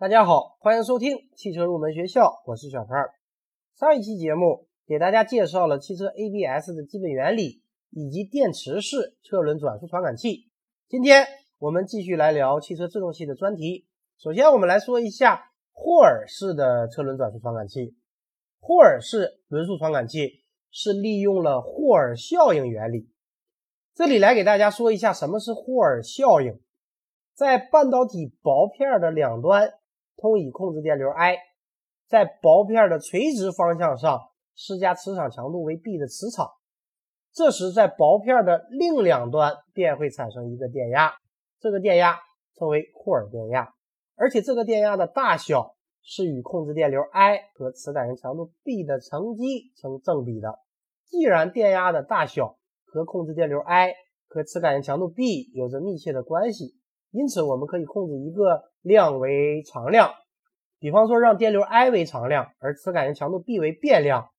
大家好，欢迎收听汽车入门学校，我是小潘。上一期节目给大家介绍了汽车 ABS 的基本原理以及电池式车轮转速传感器。今天我们继续来聊汽车制动系的专题。首先，我们来说一下霍尔式的车轮转速传感器。霍尔式轮速传感器是利用了霍尔效应原理。这里来给大家说一下什么是霍尔效应。在半导体薄片的两端通以控制电流 I，在薄片的垂直方向上施加磁场强度为 B 的磁场。这时，在薄片的另两端便会产生一个电压，这个电压称为霍尔电压。而且这个电压的大小是与控制电流 I 和磁感应强度 B 的乘积成正比的。既然电压的大小和控制电流 I 和磁感应强度 B 有着密切的关系，因此我们可以控制一个量为常量，比方说让电流 I 为常量，而磁感应强度 B 为变量。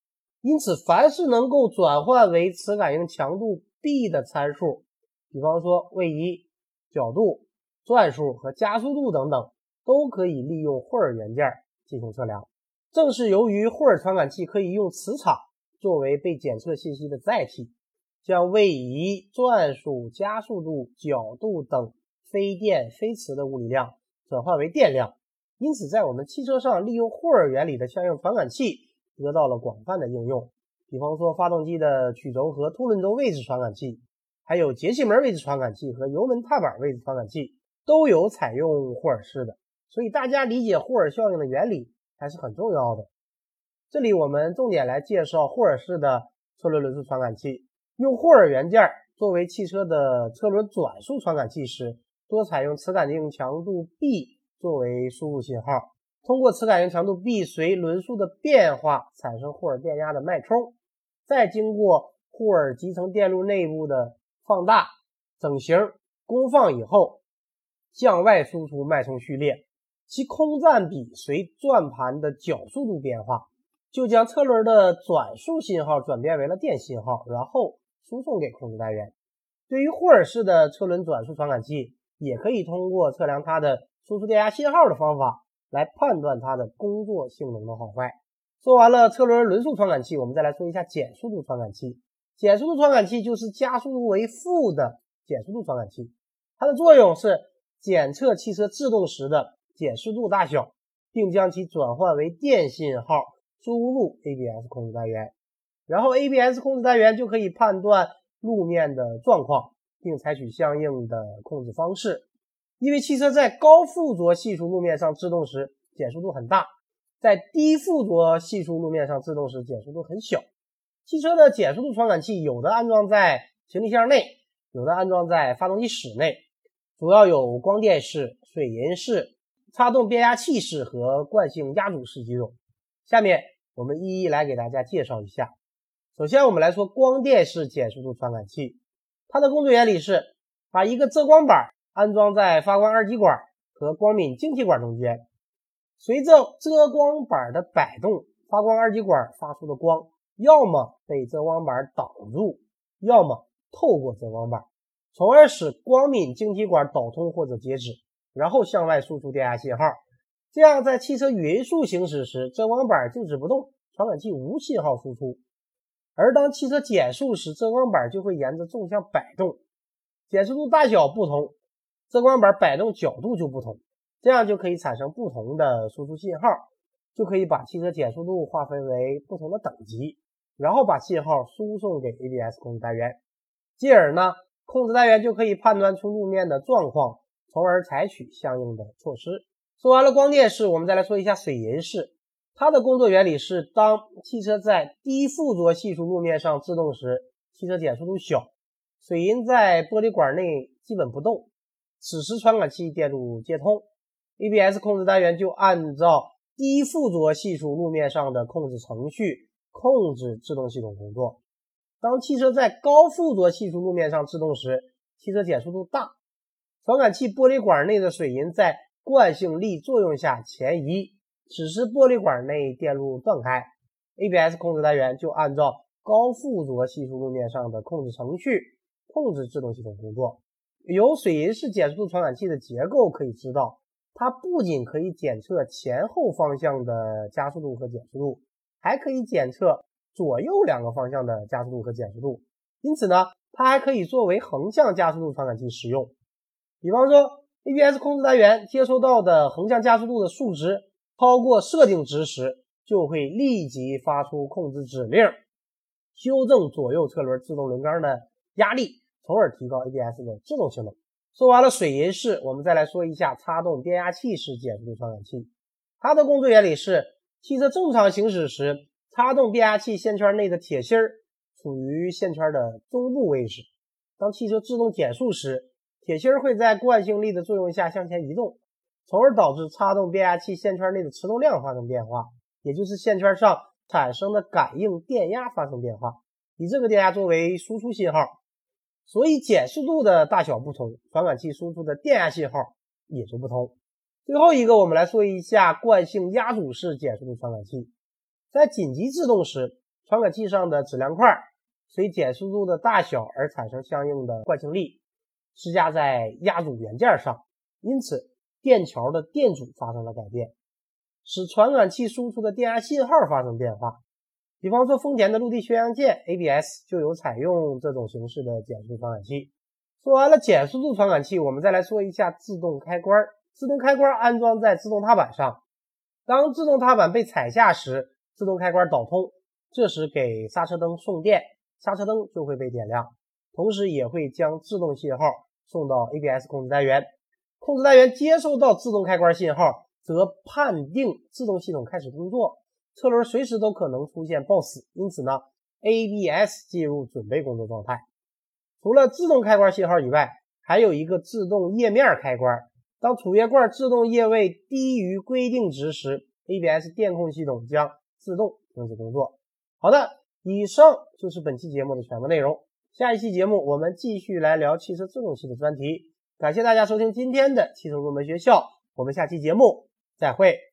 因此，凡是能够转换为磁感应强度 B 的参数，比方说位移、角度、转速和加速度等等。都可以利用霍尔元件进行测量。正是由于霍尔传感器可以用磁场作为被检测信息的载体，将位移、转速、加速度、角度等非电非磁的物理量转化为电量，因此在我们汽车上利用霍尔原理的相应传感器得到了广泛的应用。比方说，发动机的曲轴和凸轮轴位置传感器，还有节气门位置传感器和油门踏板位置传感器都有采用霍尔式的。所以大家理解霍尔效应的原理还是很重要的。这里我们重点来介绍霍尔式的车轮轮速传感器。用霍尔元件作为汽车的车轮转速传感器时，多采用磁感应强度 B 作为输入信号，通过磁感应强度 B 随轮速的变化产生霍尔电压的脉冲，再经过霍尔集成电路内部的放大、整形、功放以后，向外输出脉冲序列。其空占比随转盘的角速度变化，就将车轮的转速信号转变为了电信号，然后输送给控制单元。对于霍尔式的车轮转速传感器，也可以通过测量它的输出电压信号的方法来判断它的工作性能的好坏。说完了车轮轮速传感器，我们再来说一下减速度传感器。减速度传感器就是加速度为负的减速度传感器，它的作用是检测汽车制动时的。减速度大小，并将其转换为电信号输入 ABS 控制单元，然后 ABS 控制单元就可以判断路面的状况，并采取相应的控制方式。因为汽车在高附着系数路面上制动时减速度很大，在低附着系数路面上制动时减速度很小。汽车的减速度传感器有的安装在行李箱内，有的安装在发动机室内，主要有光电式、水银式。插动变压器式和惯性压阻式几种，下面我们一一来给大家介绍一下。首先，我们来说光电式减速度传感器，它的工作原理是把一个遮光板安装在发光二极管和光敏晶体管中间，随着遮光板的摆动，发光二极管发出的光要么被遮光板挡住，要么透过遮光板，从而使光敏晶体管导通或者截止。然后向外输出电压信号，这样在汽车匀速行驶时，遮光板静止不动，传感器无信号输出；而当汽车减速时，遮光板就会沿着纵向摆动，减速度大小不同，遮光板摆动角度就不同，这样就可以产生不同的输出信号，就可以把汽车减速度划分为不同的等级，然后把信号输送给 ABS 控制单元，继而呢，控制单元就可以判断出路面的状况。从而采取相应的措施。说完了光电式，我们再来说一下水银式。它的工作原理是：当汽车在低附着系数路面上制动时，汽车减速度小，水银在玻璃管内基本不动。此时传感器电路接通，ABS 控制单元就按照低附着系数路面上的控制程序控制制动系统工作。当汽车在高附着系数路面上制动时，汽车减速度大。传感器玻璃管内的水银在惯性力作用下前移，此时玻璃管内电路断开，ABS 控制单元就按照高附着系数路面上的控制程序控制制动系统工作。由水银式减速度传感器的结构可以知道，它不仅可以检测前后方向的加速度和减速度，还可以检测左右两个方向的加速度和减速度。因此呢，它还可以作为横向加速度传感器使用。比方说，ABS 控制单元接收到的横向加速度的数值超过设定值时，就会立即发出控制指令，修正左右车轮制动轮缸的压力，从而提高 ABS 的制动性能。说完了水银式，我们再来说一下擦动变压器式减速传感器。它的工作原理是：汽车正常行驶时，擦动变压器线圈内的铁芯儿处于线圈的中部位置。当汽车制动减速时，铁芯儿会在惯性力的作用下向前移动，从而导致擦动变压器线圈内的磁动量发生变化，也就是线圈上产生的感应电压发生变化，以这个电压作为输出信号。所以减速度的大小不同，传感器输出的电压信号也就不同。最后一个，我们来说一下惯性压阻式减速度传感器。在紧急制动时，传感器上的质量块随减速度的大小而产生相应的惯性力，施加在压阻元件上，因此电桥的电阻发生了改变，使传感器输出的电压信号发生变化。比方说，丰田的陆地巡洋舰 ABS 就有采用这种形式的减速传感器。说完了减速度传感器，我们再来说一下自动开关。自动开关安装在自动踏板上，当自动踏板被踩下时，自动开关导通，这时给刹车灯送电，刹车灯就会被点亮，同时也会将制动信号送到 ABS 控制单元。控制单元接收到自动开关信号，则判定自动系统开始工作。车轮随时都可能出现抱死，因此呢，ABS 进入准备工作状态。除了自动开关信号以外，还有一个自动液面开关。当储液罐自动液位低于规定值时，ABS 电控系统将自动停止工作。好的，以上就是本期节目的全部内容。下一期节目我们继续来聊汽车制动器的专题。感谢大家收听今天的汽车入门学校，我们下期节目再会。